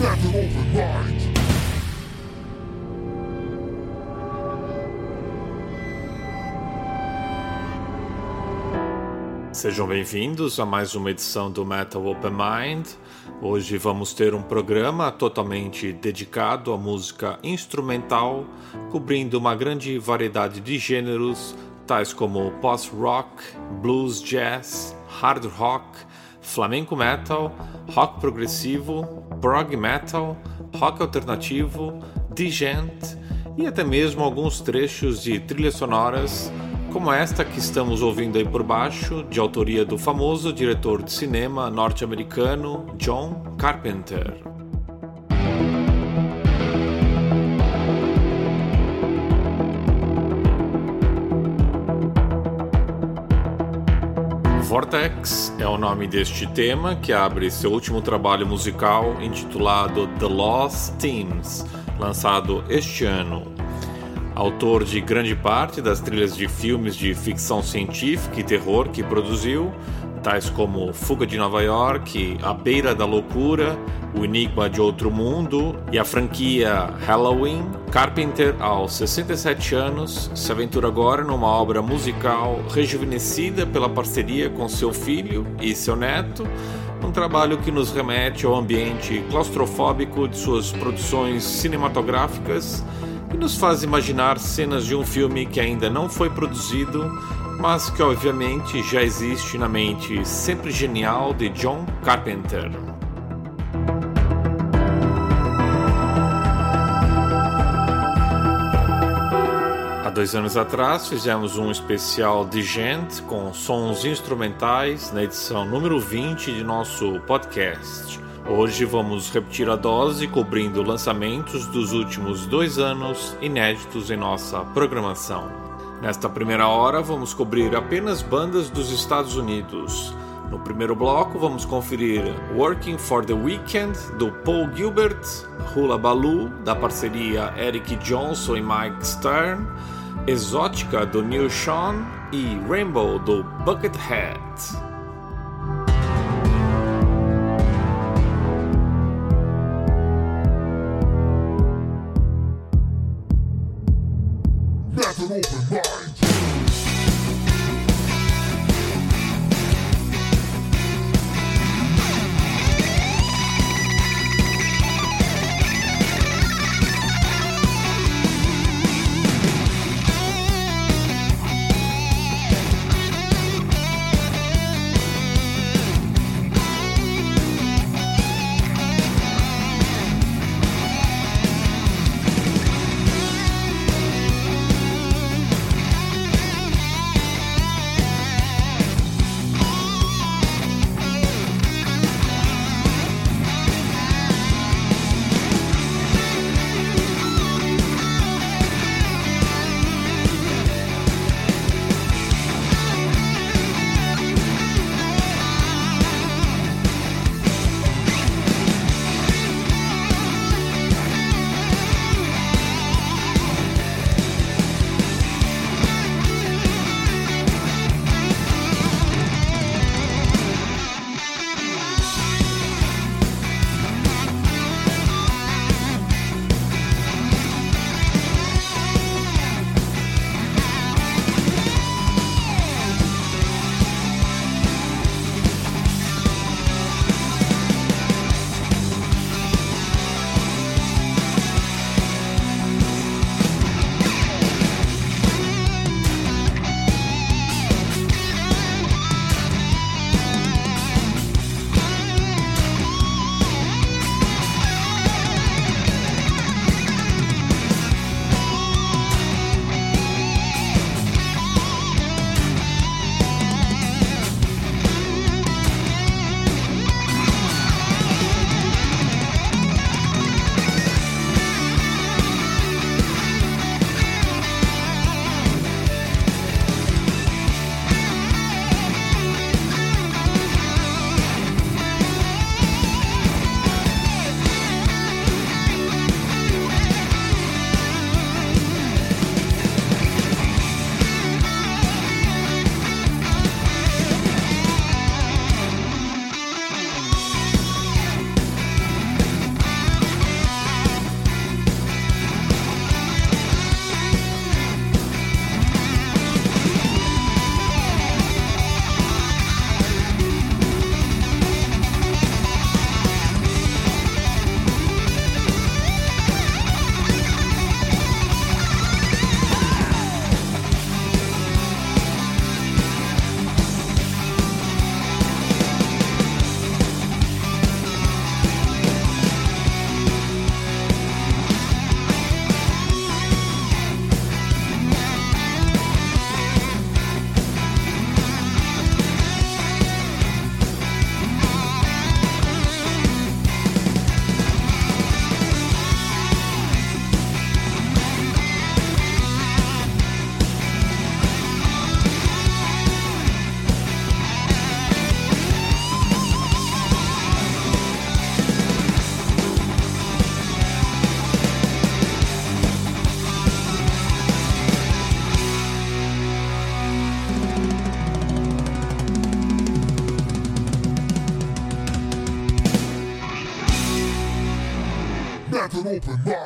That's open mind. Sejam bem-vindos a mais uma edição do Metal Open Mind. Hoje vamos ter um programa totalmente dedicado à música instrumental, cobrindo uma grande variedade de gêneros, tais como post-rock, blues, jazz, hard rock, flamenco metal, rock progressivo, prog metal, rock alternativo, digent e até mesmo alguns trechos de trilhas sonoras como esta que estamos ouvindo aí por baixo, de autoria do famoso diretor de cinema norte-americano John Carpenter. Vortex é o nome deste tema que abre seu último trabalho musical intitulado The Lost Themes, lançado este ano. Autor de grande parte das trilhas de filmes de ficção científica e terror que produziu, tais como Fuga de Nova York, A Beira da Loucura, O Enigma de Outro Mundo e a franquia Halloween, Carpenter, aos 67 anos, se aventura agora numa obra musical rejuvenescida pela parceria com seu filho e seu neto, um trabalho que nos remete ao ambiente claustrofóbico de suas produções cinematográficas e nos faz imaginar cenas de um filme que ainda não foi produzido, mas que obviamente já existe na mente sempre genial de John Carpenter. Há dois anos atrás fizemos um especial de gente com sons instrumentais na edição número 20 de nosso podcast. Hoje vamos repetir a dose cobrindo lançamentos dos últimos dois anos inéditos em nossa programação. Nesta primeira hora, vamos cobrir apenas bandas dos Estados Unidos. No primeiro bloco, vamos conferir Working for the Weekend do Paul Gilbert, Hula Baloo da parceria Eric Johnson e Mike Stern, Exótica do Neil Sean e Rainbow do Buckethead. Open mind.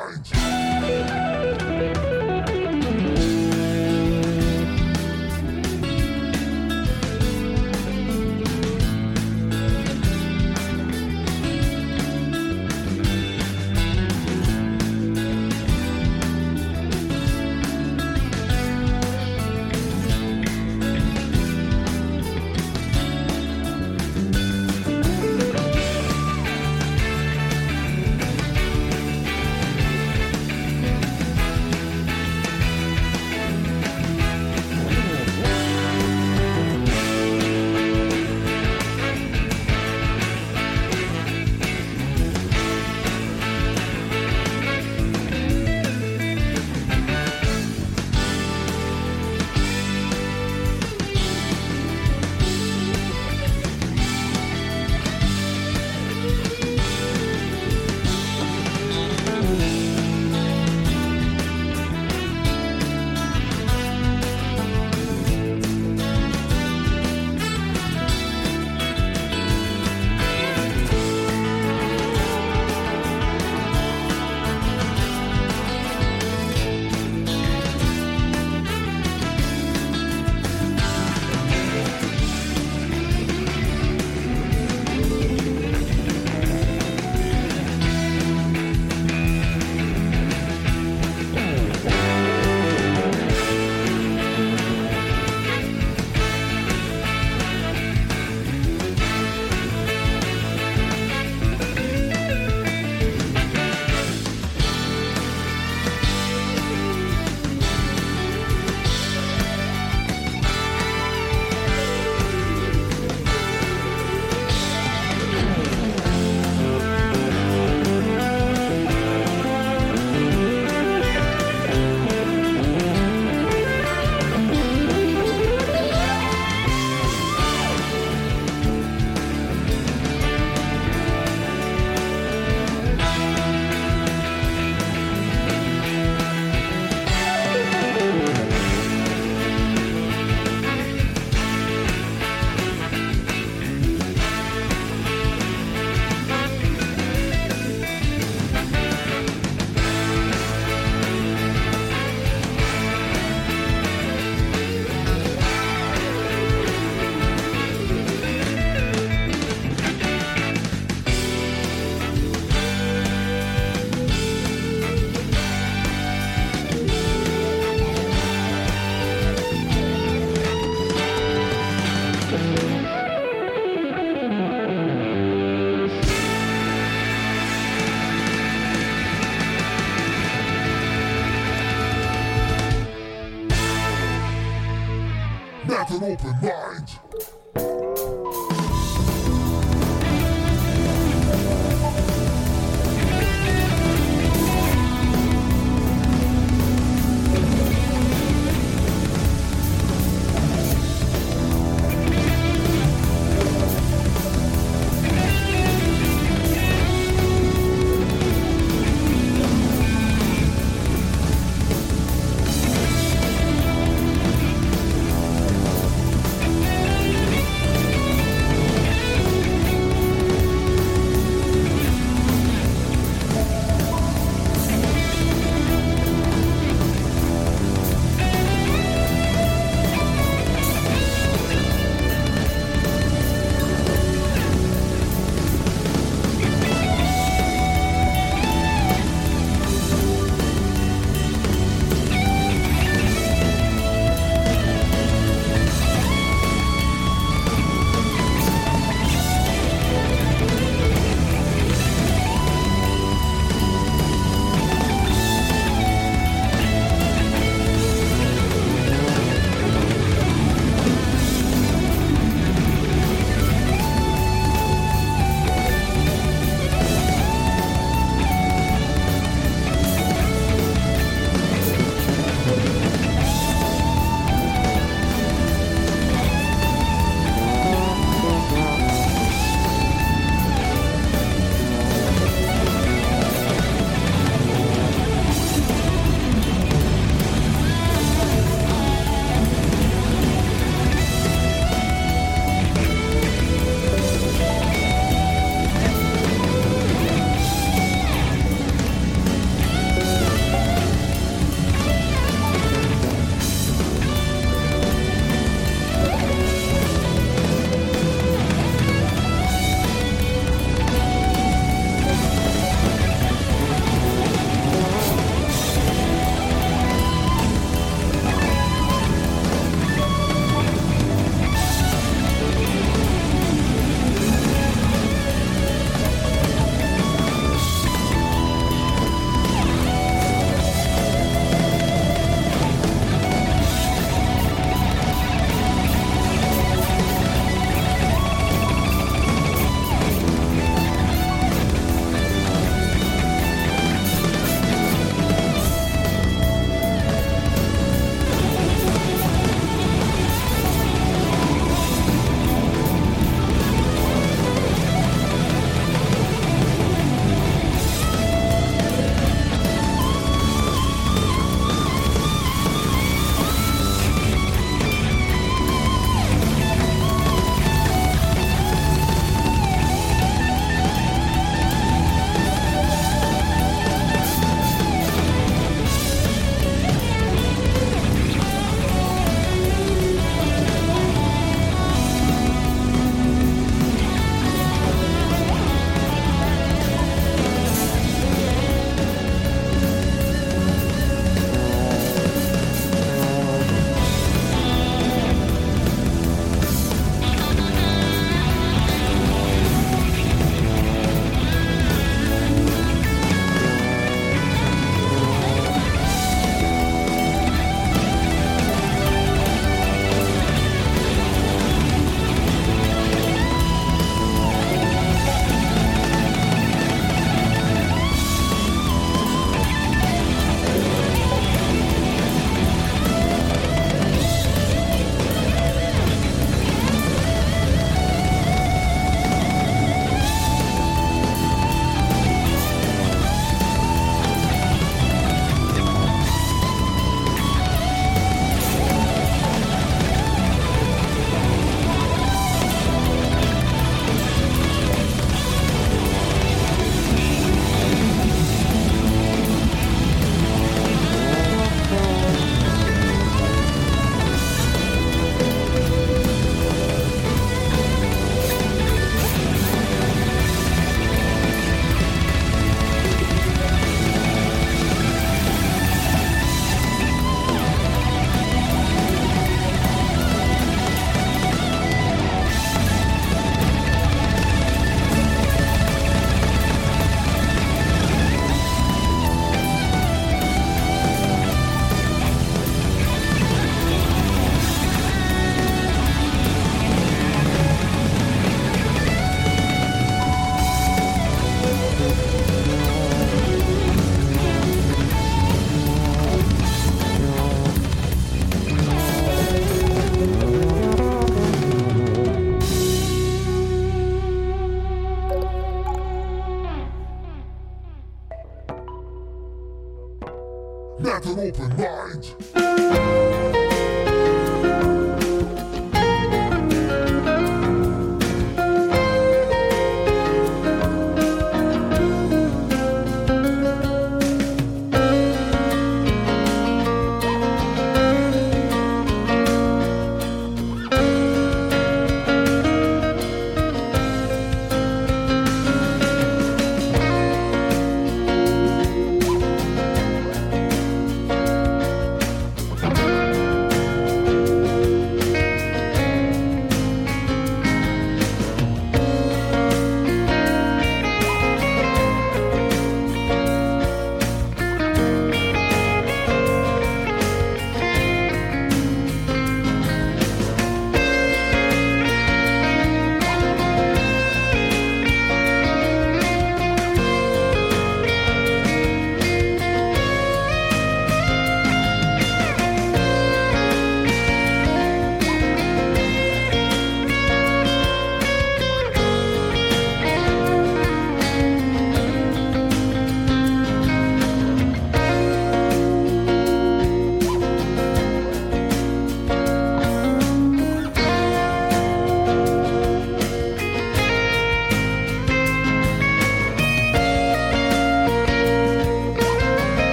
Open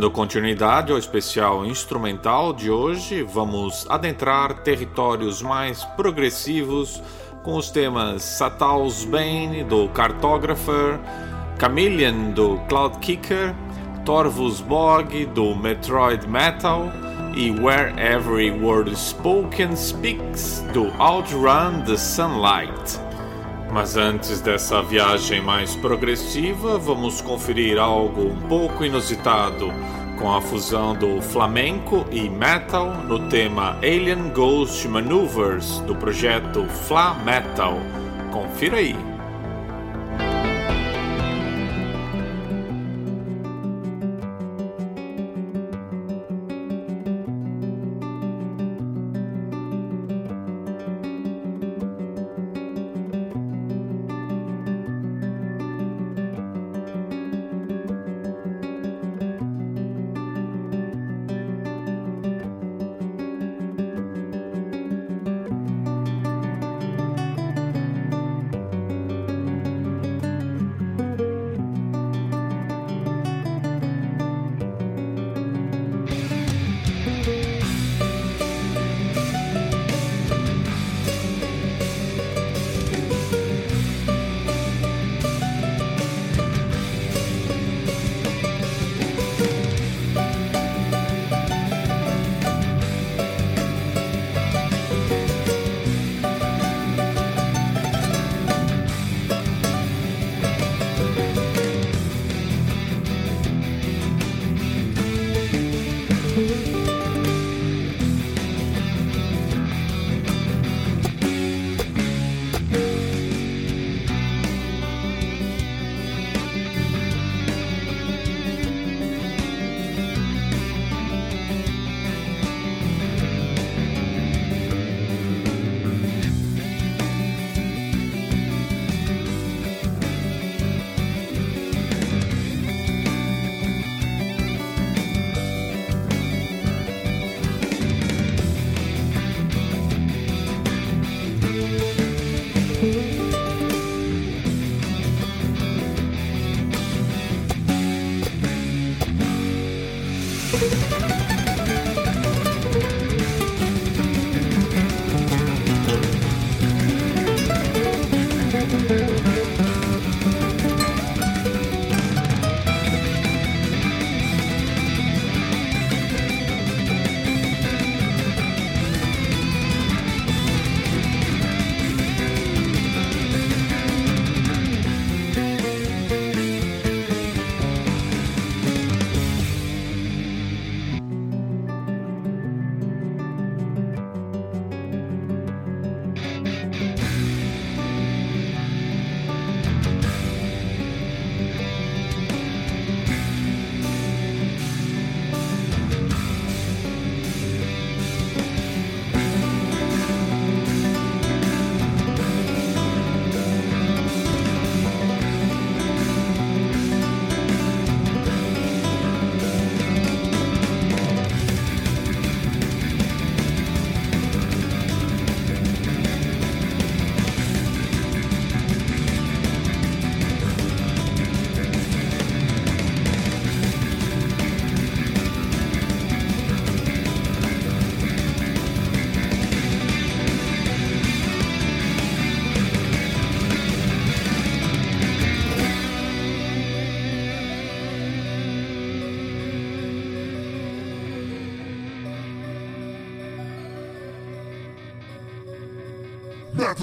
Dando continuidade ao especial instrumental de hoje, vamos adentrar territórios mais progressivos com os temas Satal's Bane do Cartographer, Chameleon do Cloud Kicker, Torvus do Metroid Metal e Where Every Word Spoken Speaks do Outrun the Sunlight. Mas antes dessa viagem mais progressiva, vamos conferir algo um pouco inusitado com a fusão do flamenco e metal no tema Alien Ghost Maneuvers do projeto Fla Metal. Confira aí.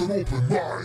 An open mind.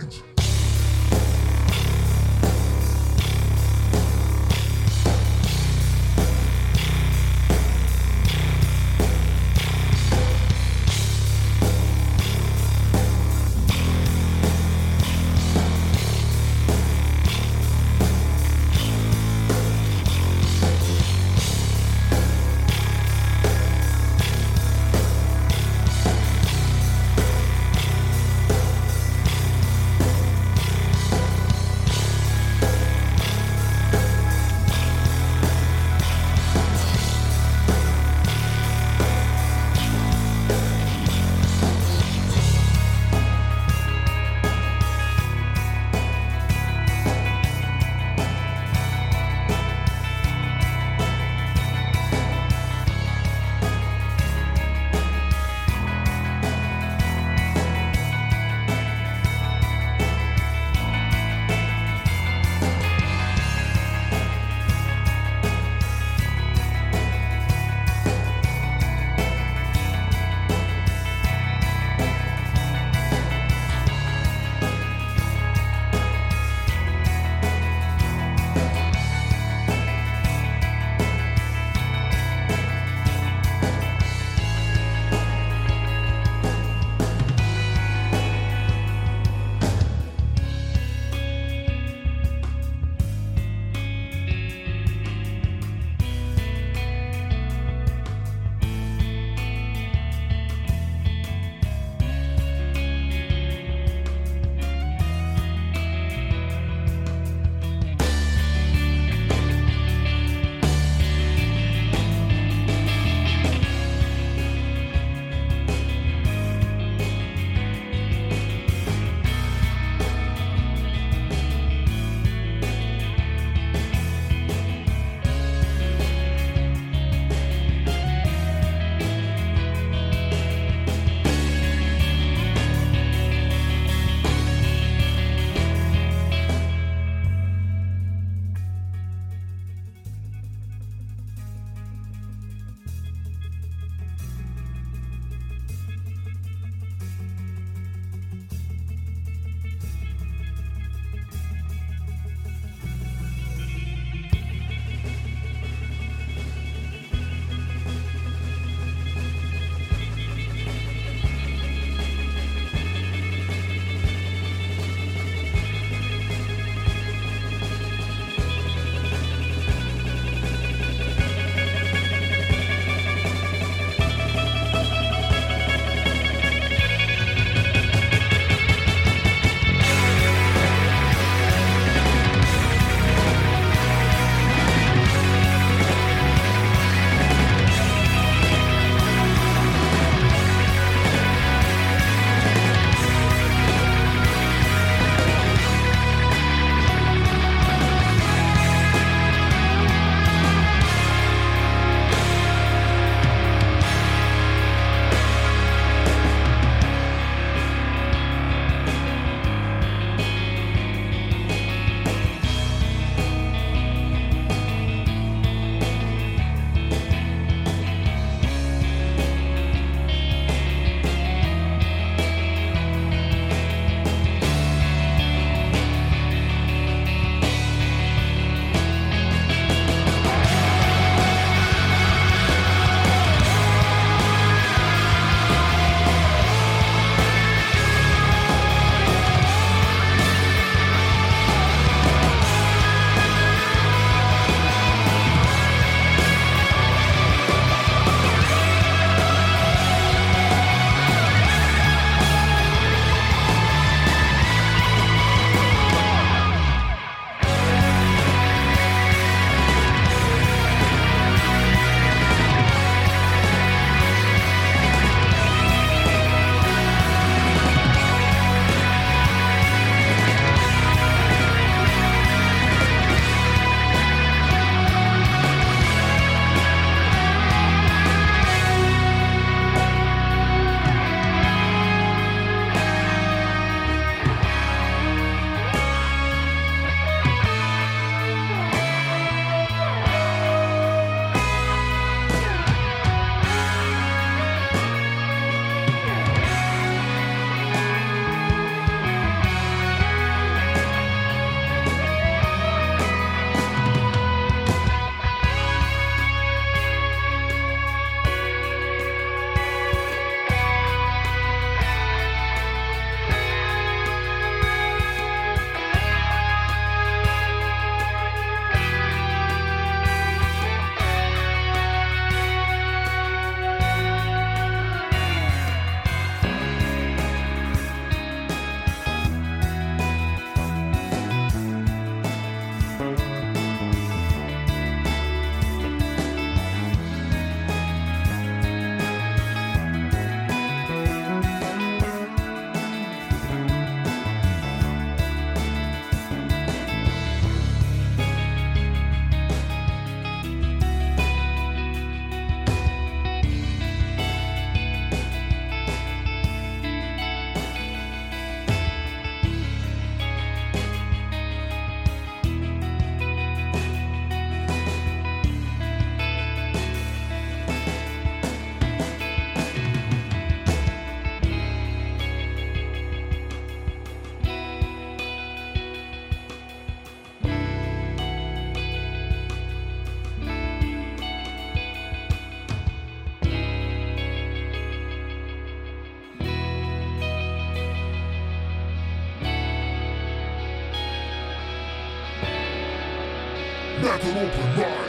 Open mind.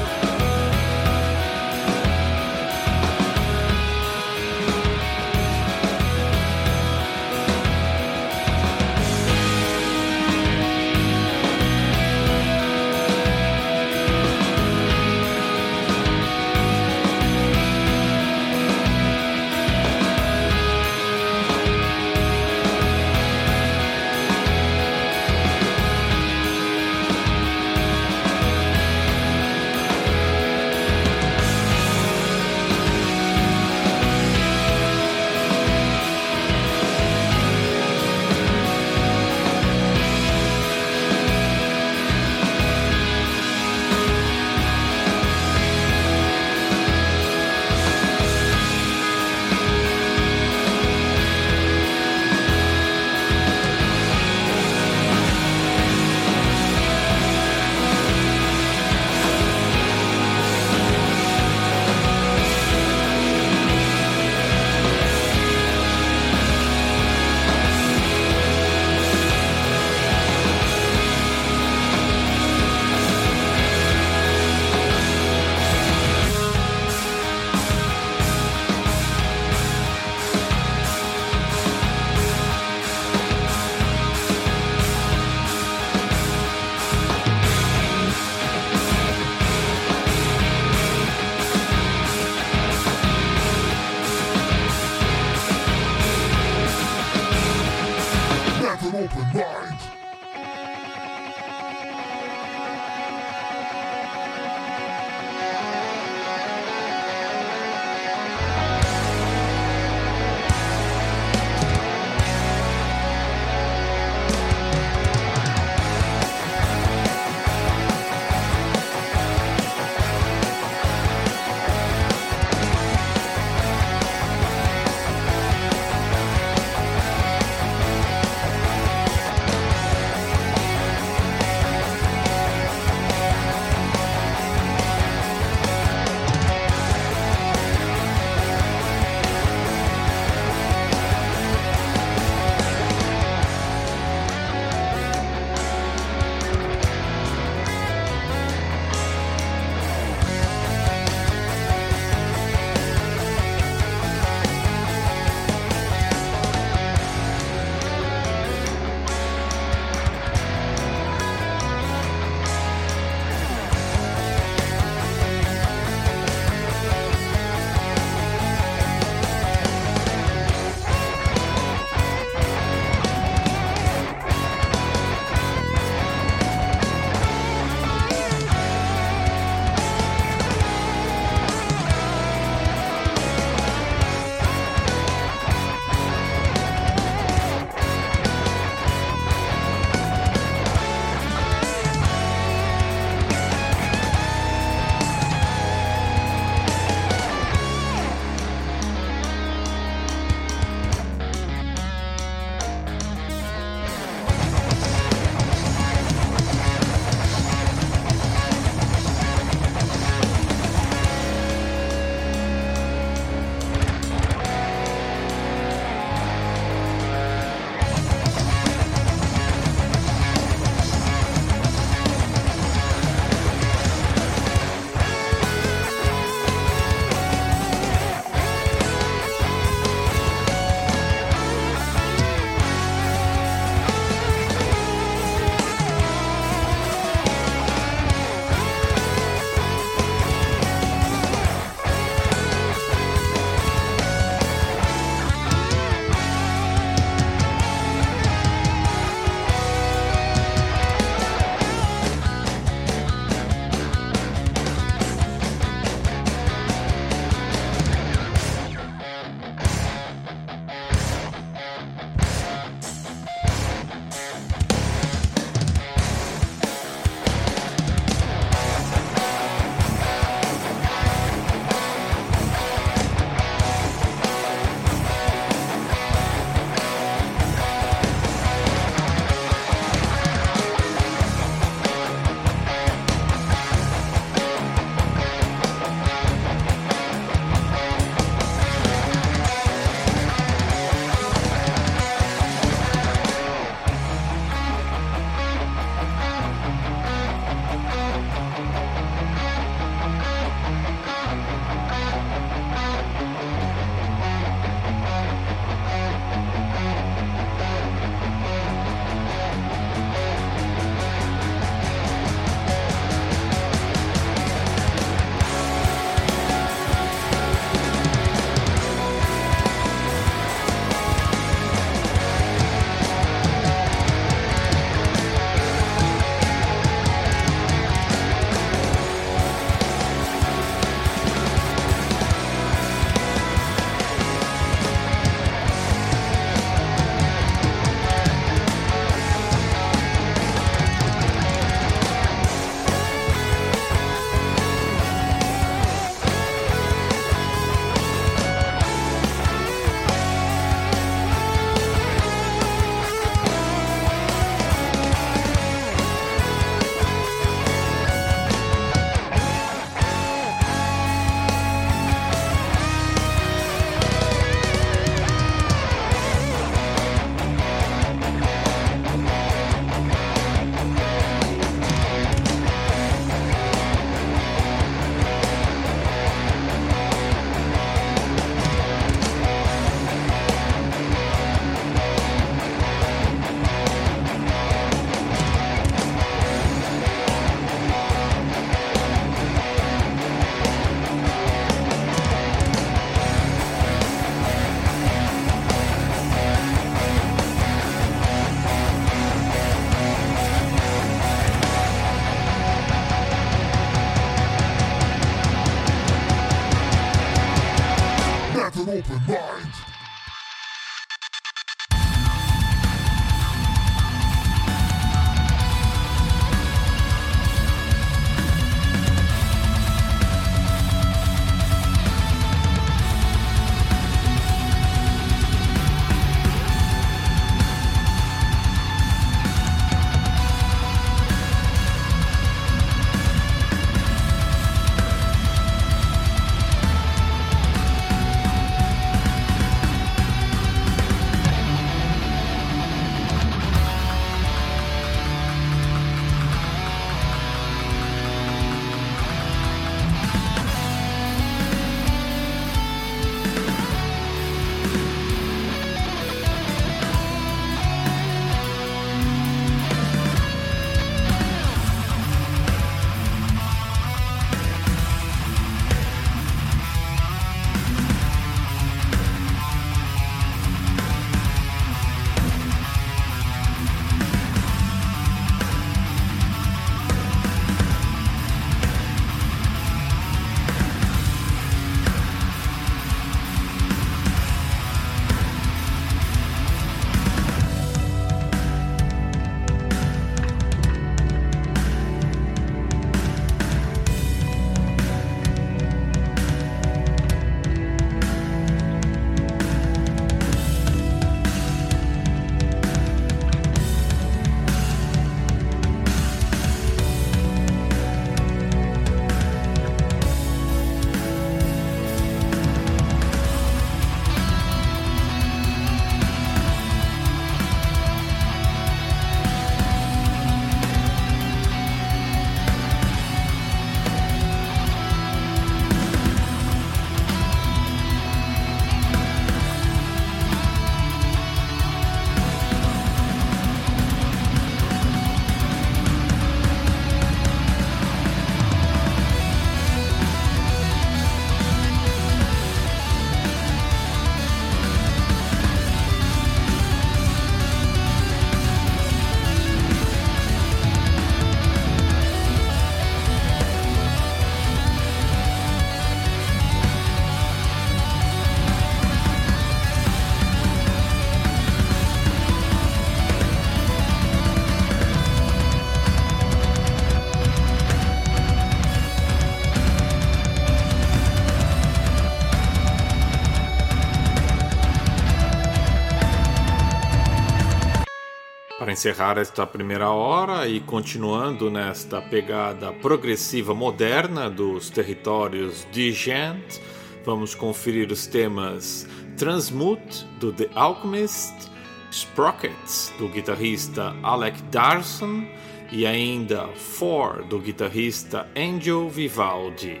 Encerrar esta primeira hora e continuando nesta pegada progressiva moderna dos territórios de Gent, vamos conferir os temas Transmute do The Alchemist, Sprockets do guitarrista Alec Darson e ainda For do guitarrista Angel Vivaldi.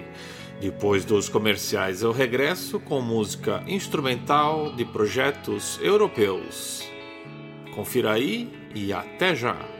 Depois dos comerciais, eu regresso com música instrumental de projetos europeus. Confira aí e até já!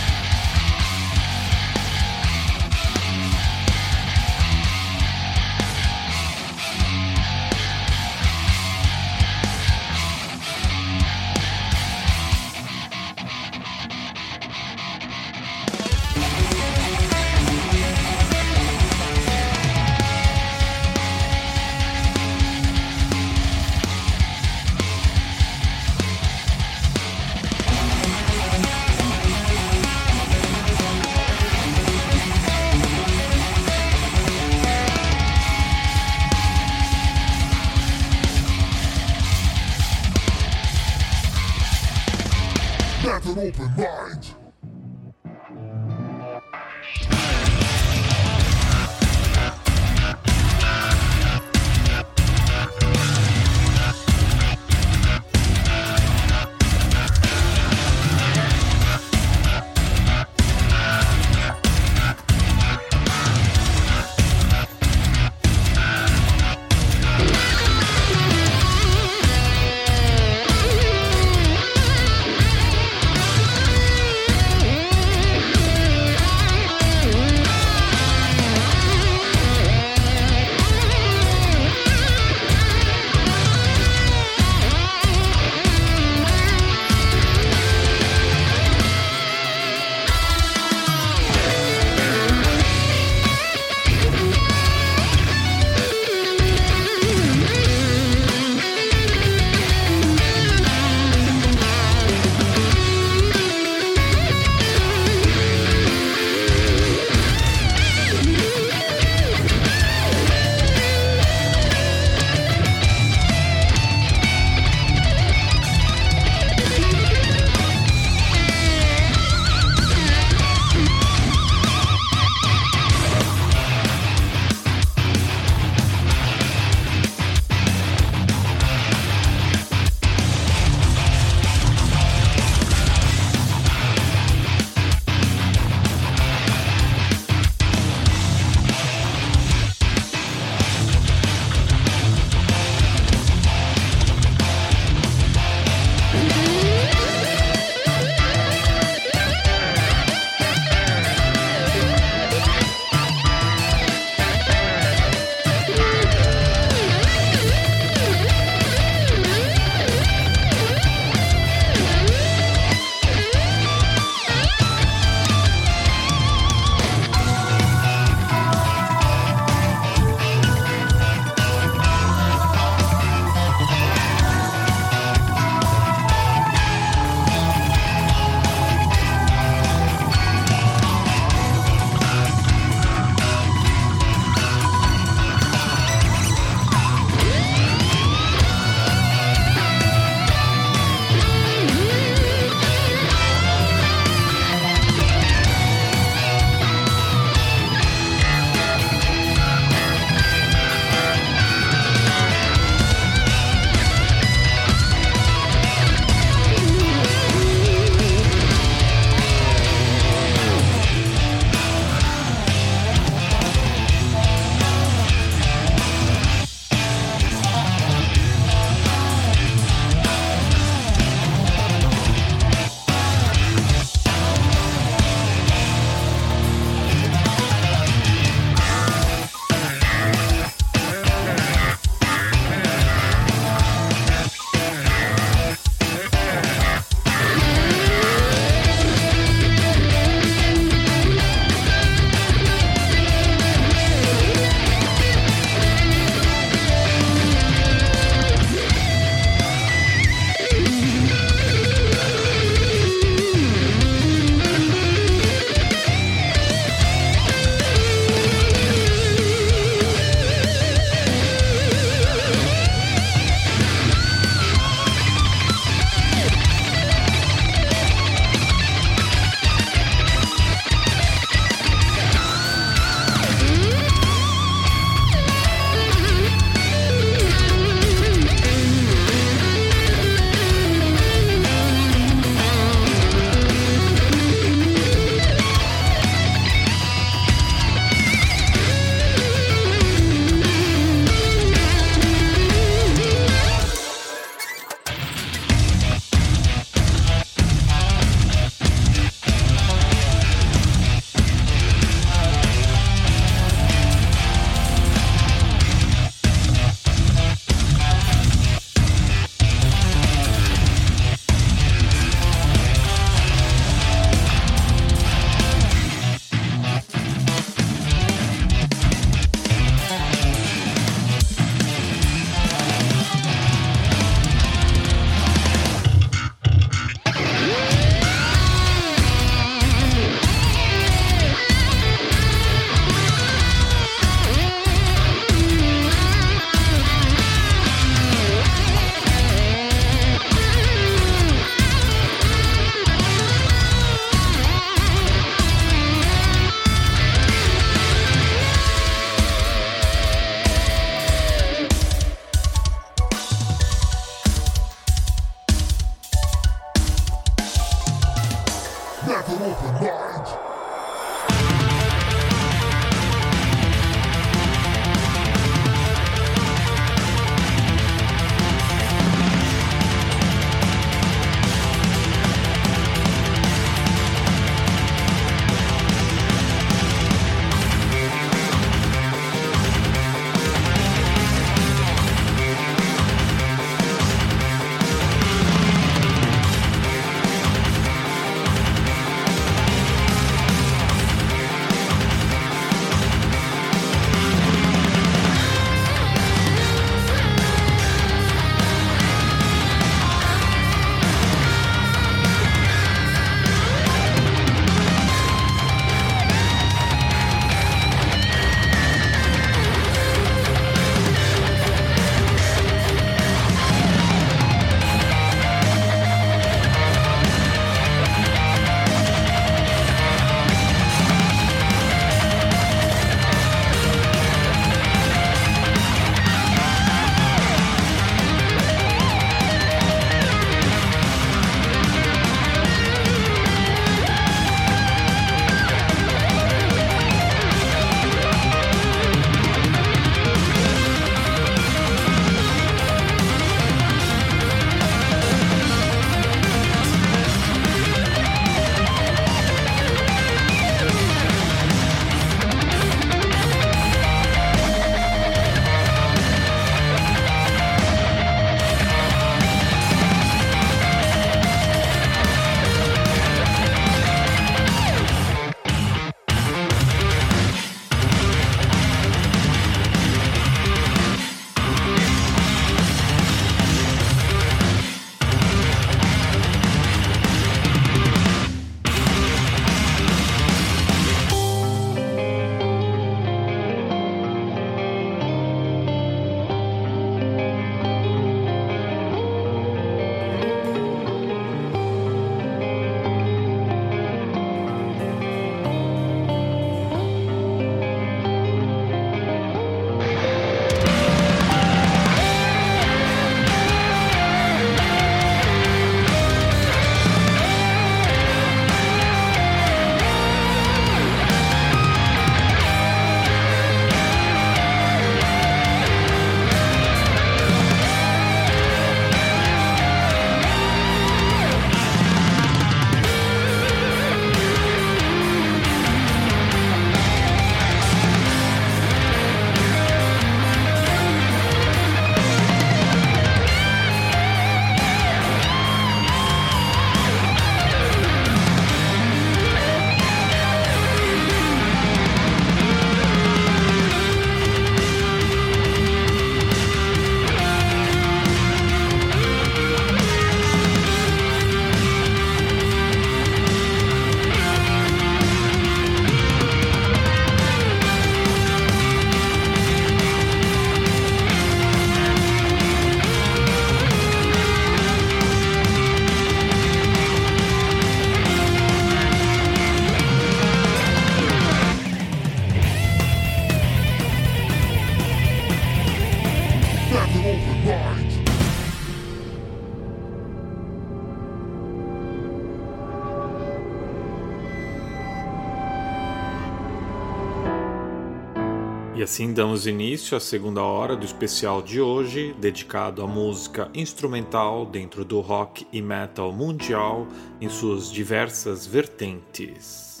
Assim damos início à segunda hora do especial de hoje, dedicado à música instrumental dentro do rock e metal mundial em suas diversas vertentes.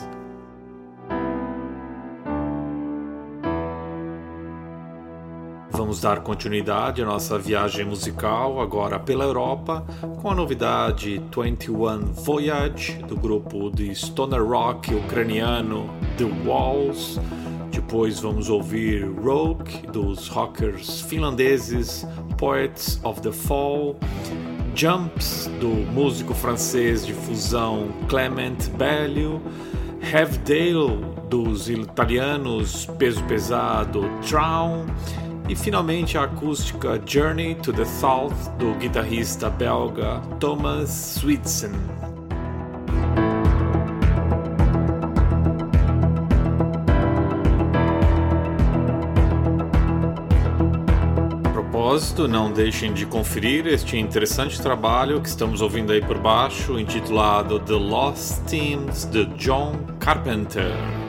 Vamos dar continuidade à nossa viagem musical agora pela Europa com a novidade 21 Voyage do grupo de stoner rock ucraniano The Walls depois vamos ouvir Rogue dos rockers finlandeses Poets of the Fall, Jumps do músico francês de fusão Clement Bellio, Have Dale dos italianos peso pesado Traum e finalmente a acústica Journey to the South do guitarrista belga Thomas Sweetsen. Propósito, não deixem de conferir este interessante trabalho que estamos ouvindo aí por baixo, intitulado The Lost Themes de John Carpenter.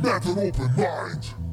Let an open mind.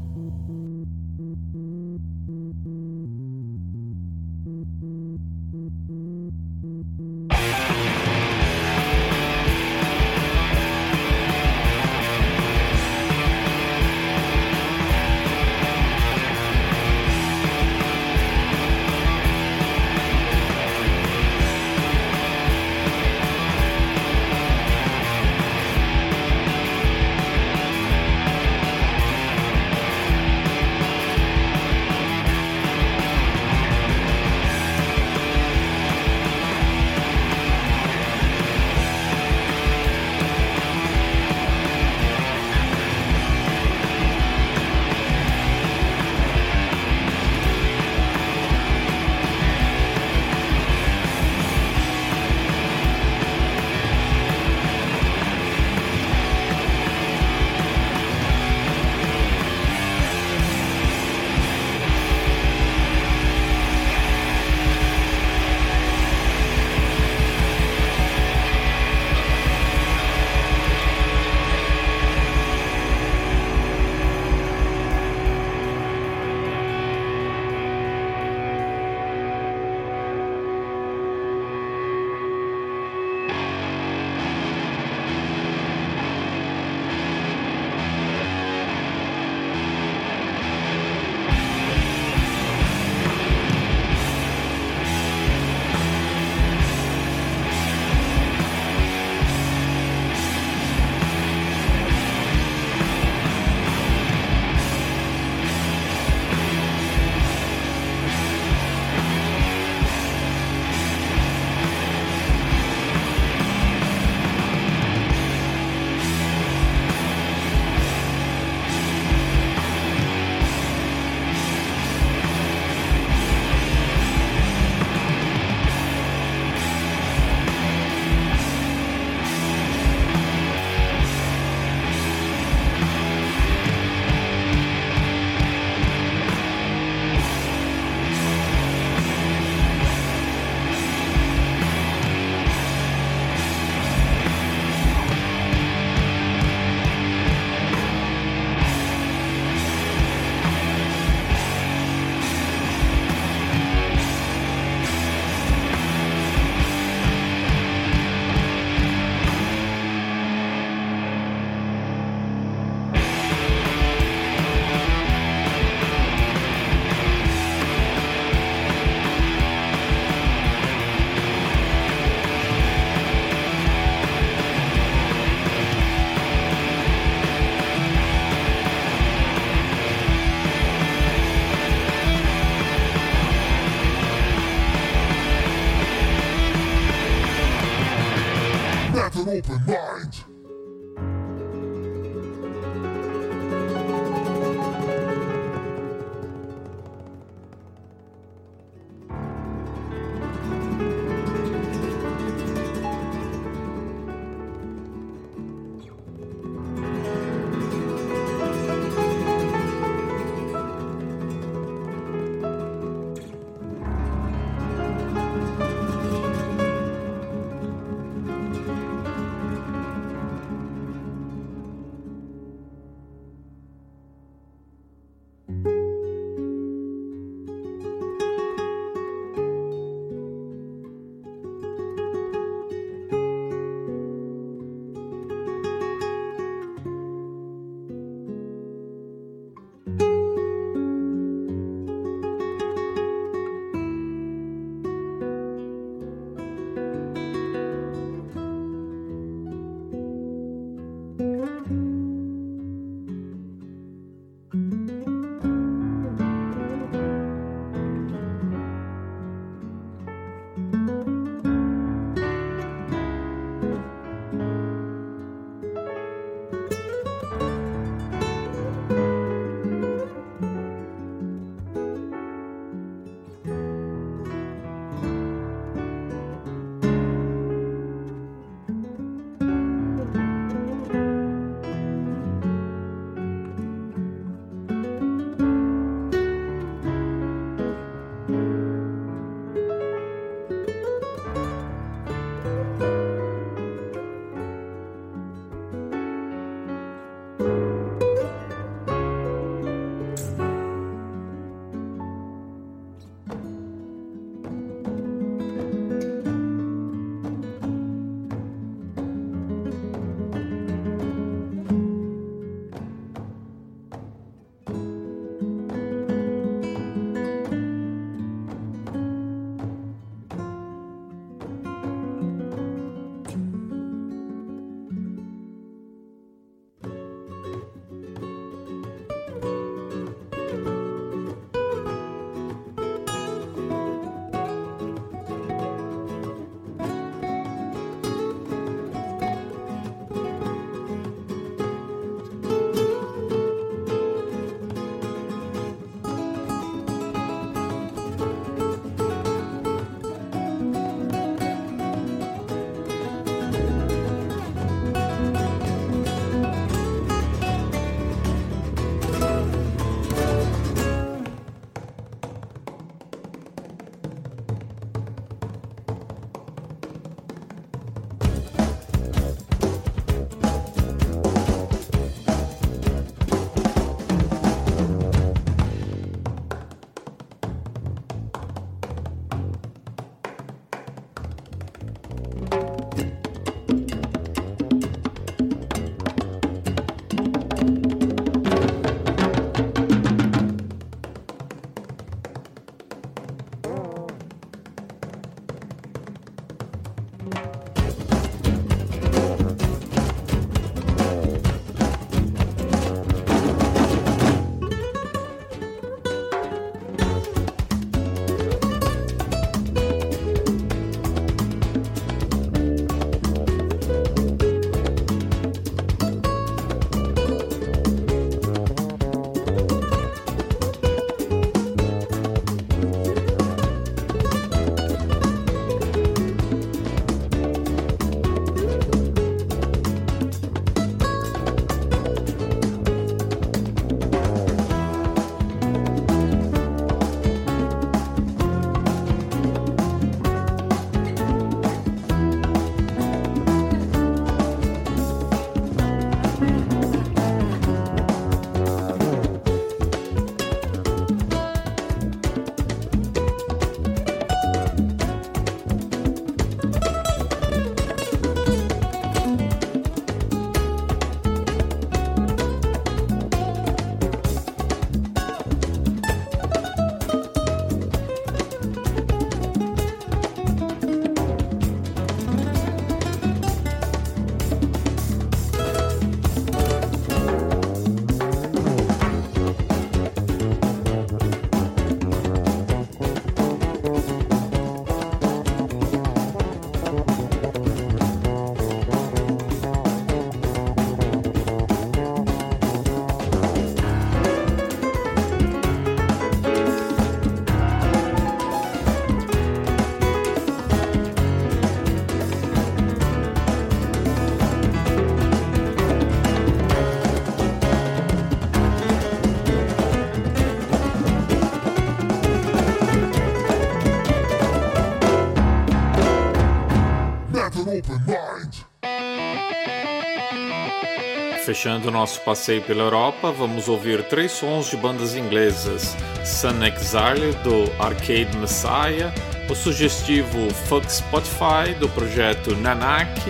Fechando nosso passeio pela Europa, vamos ouvir três sons de bandas inglesas: Sun Exile do Arcade Messiah, o sugestivo Fuck Spotify do projeto Nanak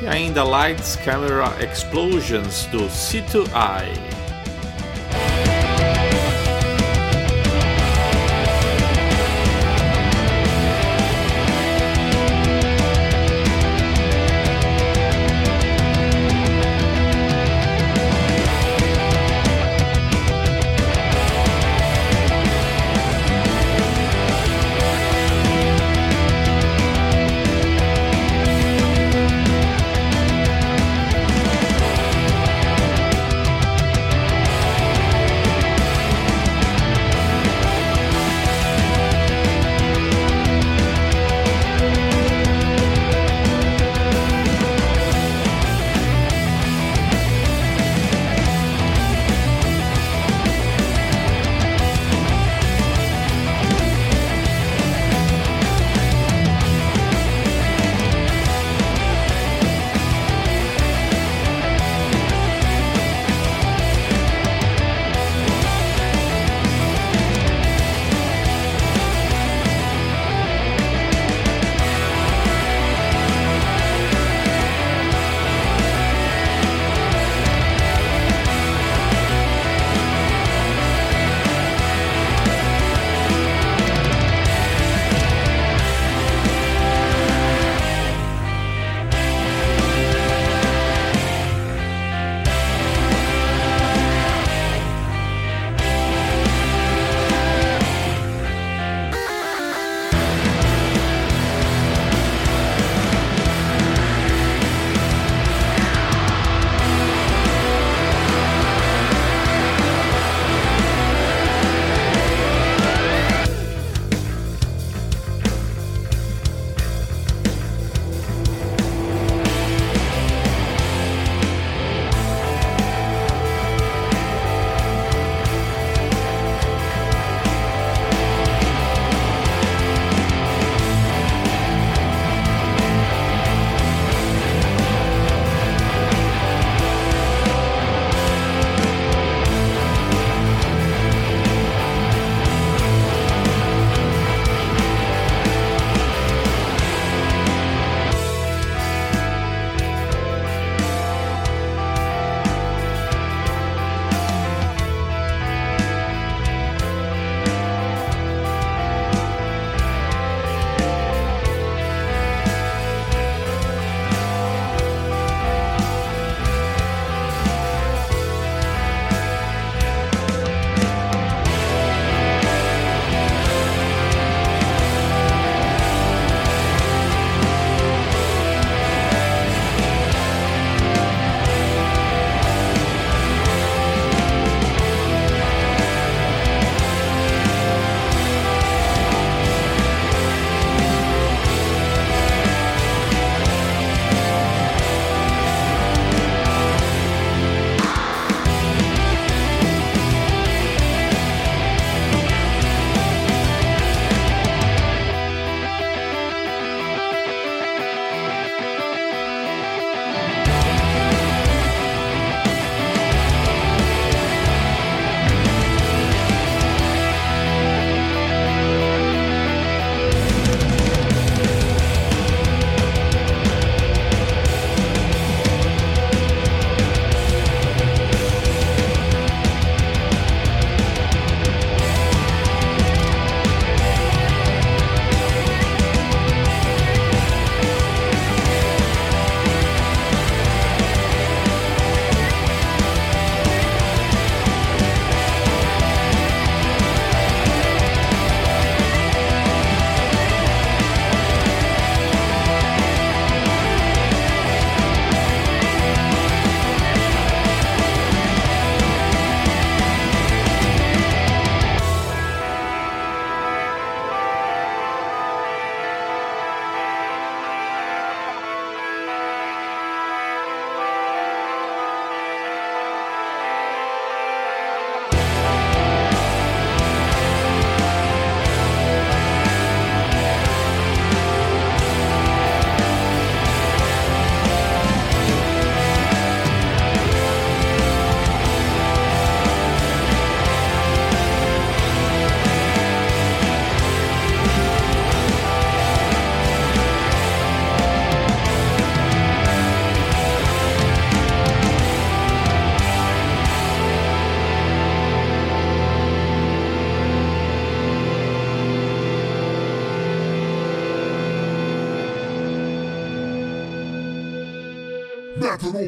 e ainda Lights Camera Explosions do C2I.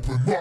Open mind.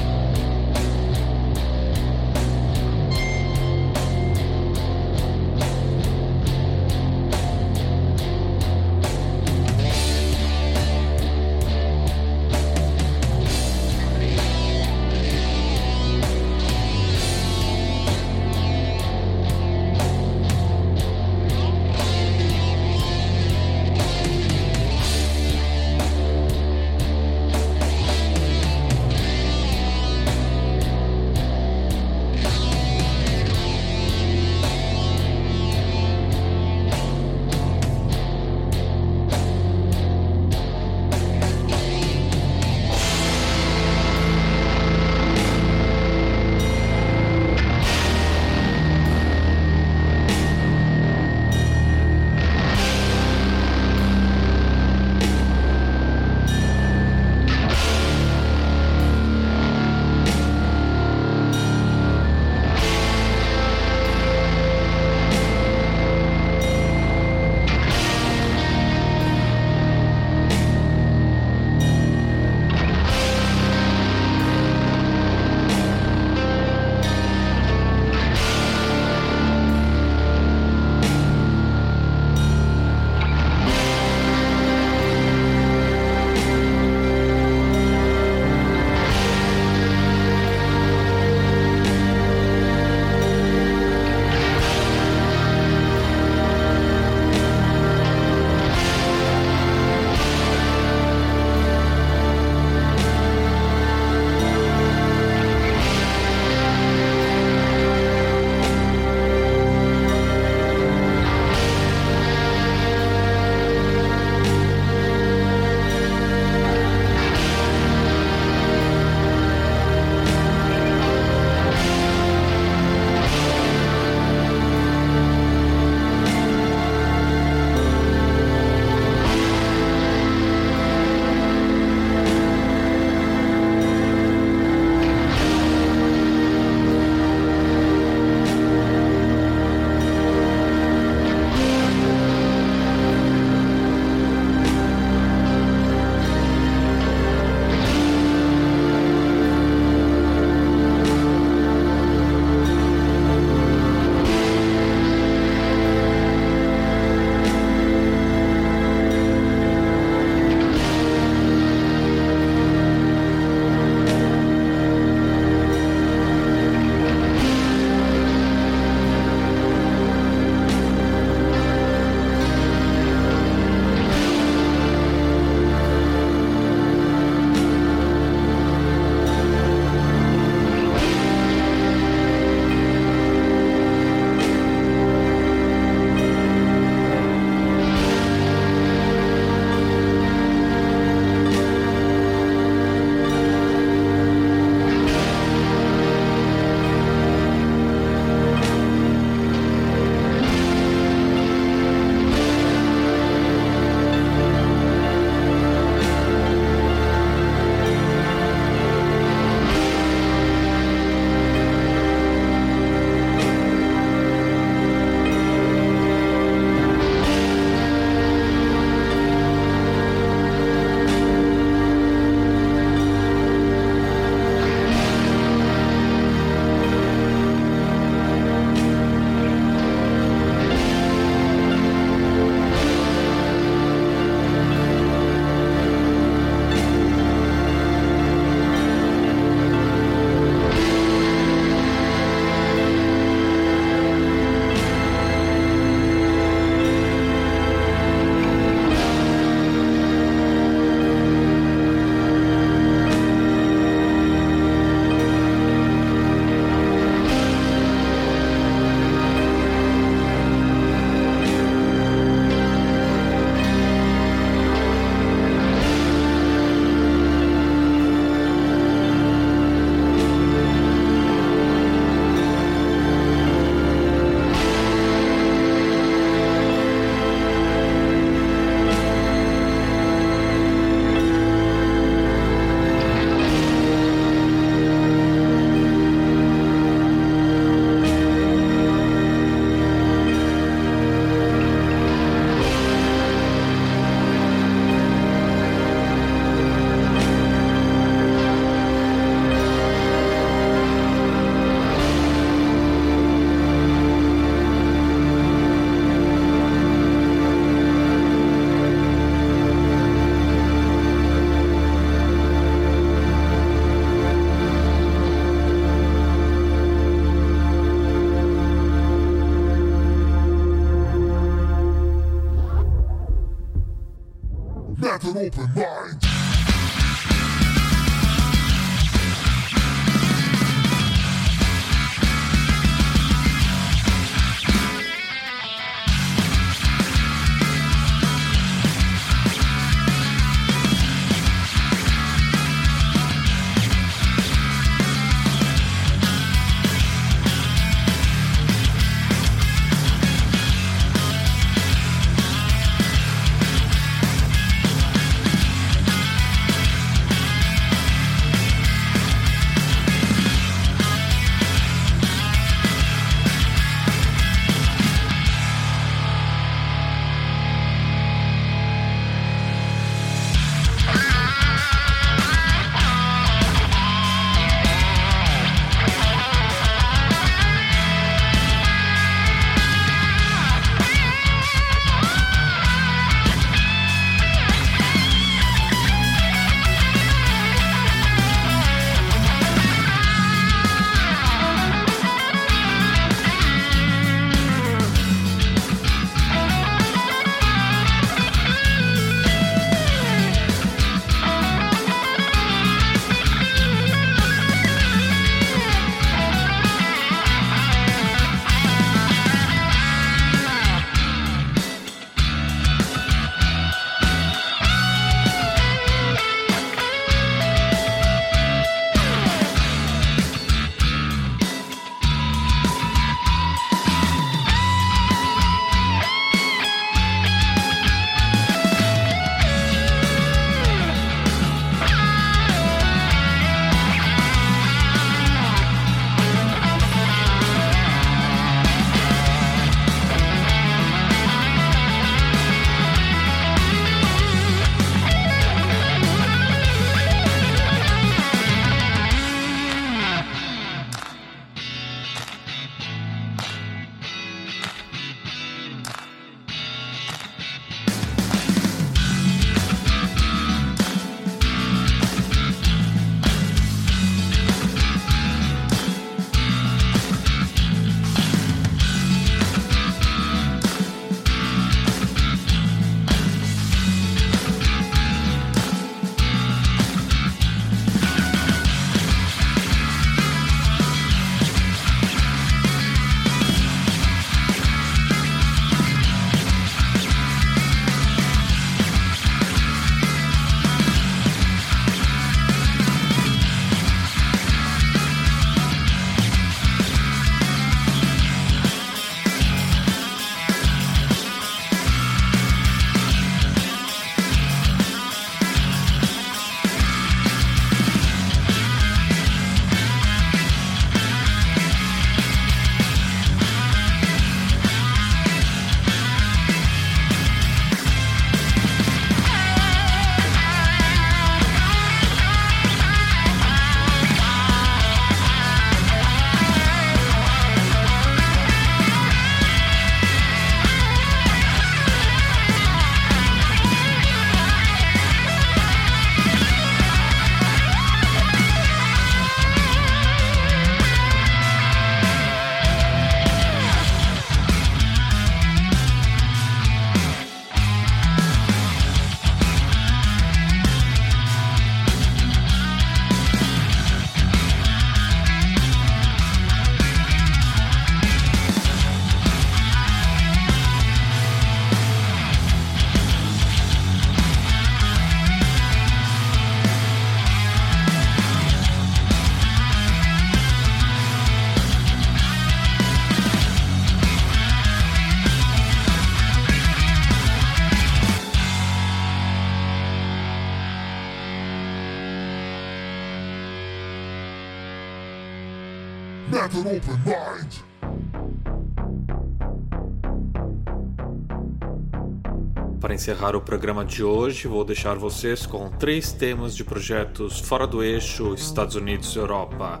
Encerrar o programa de hoje, vou deixar vocês com três temas de projetos fora do eixo Estados Unidos-Europa.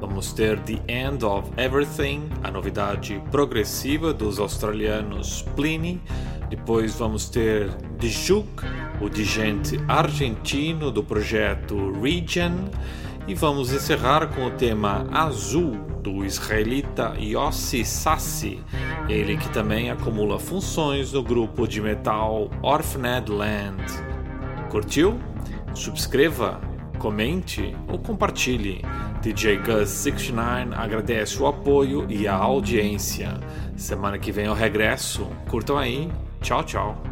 Vamos ter The End of Everything, a novidade progressiva dos australianos Pliny. Depois vamos ter Juke, o digente argentino do projeto Region. E vamos encerrar com o tema Azul do israelita Yossi Sassi, ele que também acumula funções no grupo de metal Orphaned Land. Curtiu? Subscreva, comente ou compartilhe. DJ Gus69 agradece o apoio e a audiência. Semana que vem eu regresso. Curtam aí. Tchau, tchau.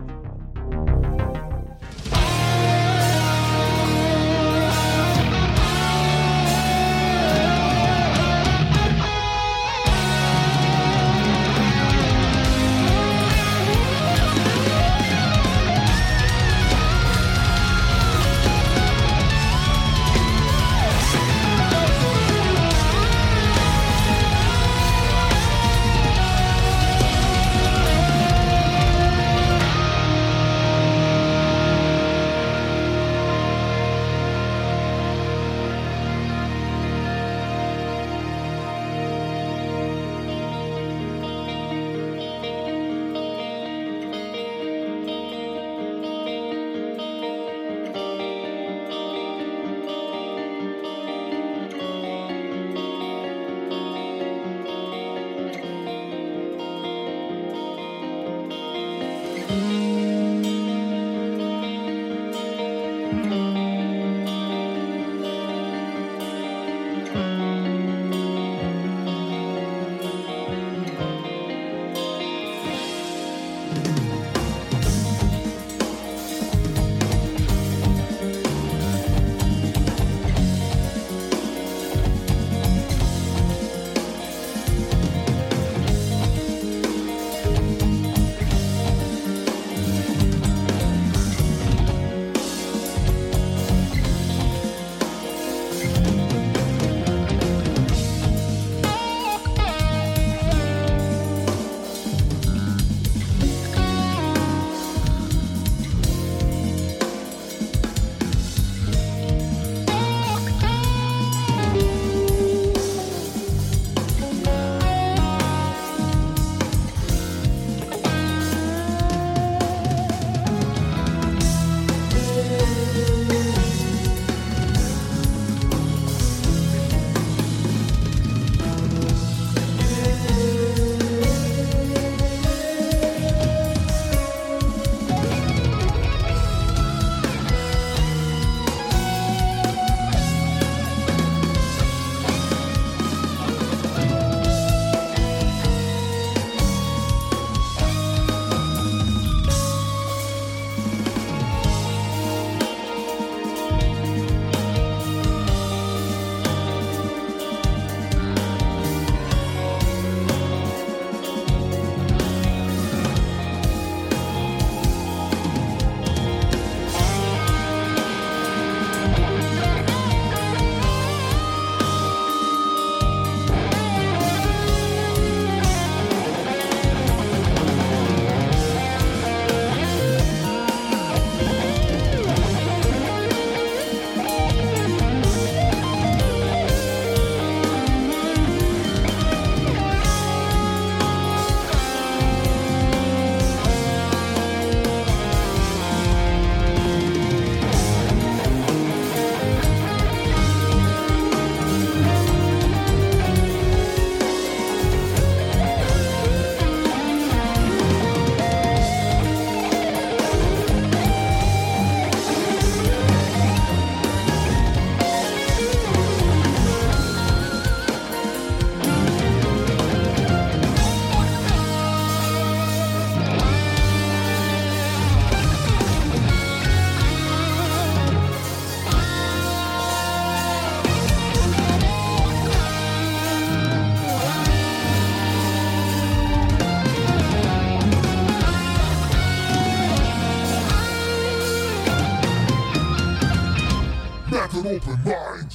open mind.